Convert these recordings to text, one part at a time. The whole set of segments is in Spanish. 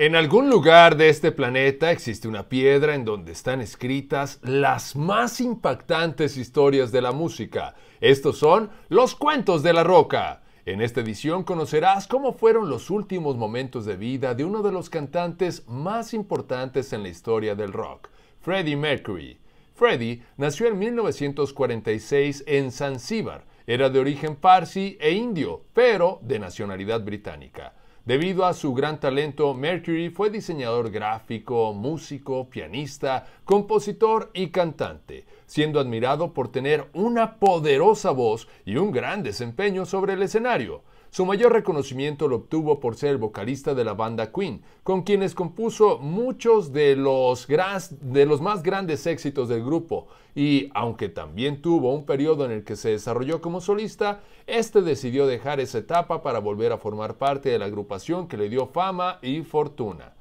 En algún lugar de este planeta existe una piedra en donde están escritas las más impactantes historias de la música. Estos son los cuentos de la roca. En esta edición conocerás cómo fueron los últimos momentos de vida de uno de los cantantes más importantes en la historia del rock, Freddie Mercury. Freddie nació en 1946 en Zanzíbar. Era de origen parsi e indio, pero de nacionalidad británica. Debido a su gran talento, Mercury fue diseñador gráfico, músico, pianista, compositor y cantante, siendo admirado por tener una poderosa voz y un gran desempeño sobre el escenario. Su mayor reconocimiento lo obtuvo por ser el vocalista de la banda Queen, con quienes compuso muchos de los, más grandes éxitos del grupo, y aunque también tuvo un periodo en el que se desarrolló como solista, este decidió dejar esa etapa para volver a formar parte de la agrupación que le dio fama y fortuna.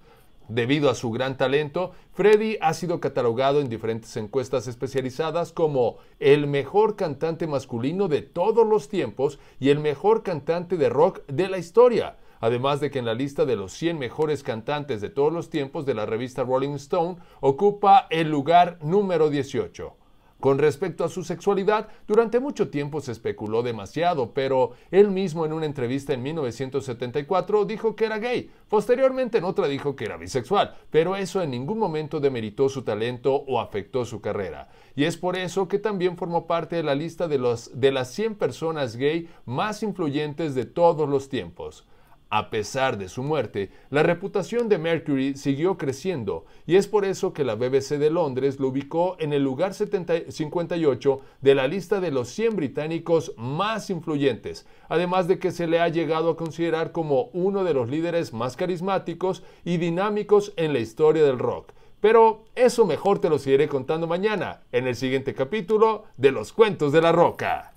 Debido a su gran talento, Freddie ha sido catalogado en diferentes encuestas especializadas como el mejor cantante masculino de todos los tiempos y el mejor cantante de rock de la historia. Además de que en la lista de los 100 mejores cantantes de todos los tiempos de la revista Rolling Stone ocupa el lugar número 18. Con respecto a su sexualidad, durante mucho tiempo se especuló demasiado, pero él mismo en una entrevista en 1974 dijo que era gay. Posteriormente en otra dijo que era bisexual, pero eso en ningún momento demeritó su talento o afectó su carrera. Y es por eso que también formó parte de la lista de, los, de las 100 personas gay más influyentes de todos los tiempos. A pesar de su muerte, la reputación de Mercury siguió creciendo y es por eso que la BBC de Londres lo ubicó en el lugar 58 de la lista de los 100 británicos más influyentes, además de que se le ha llegado a considerar como uno de los líderes más carismáticos y dinámicos en la historia del rock. Pero eso mejor te lo seguiré contando mañana en el siguiente capítulo de Los Cuentos de la Roca.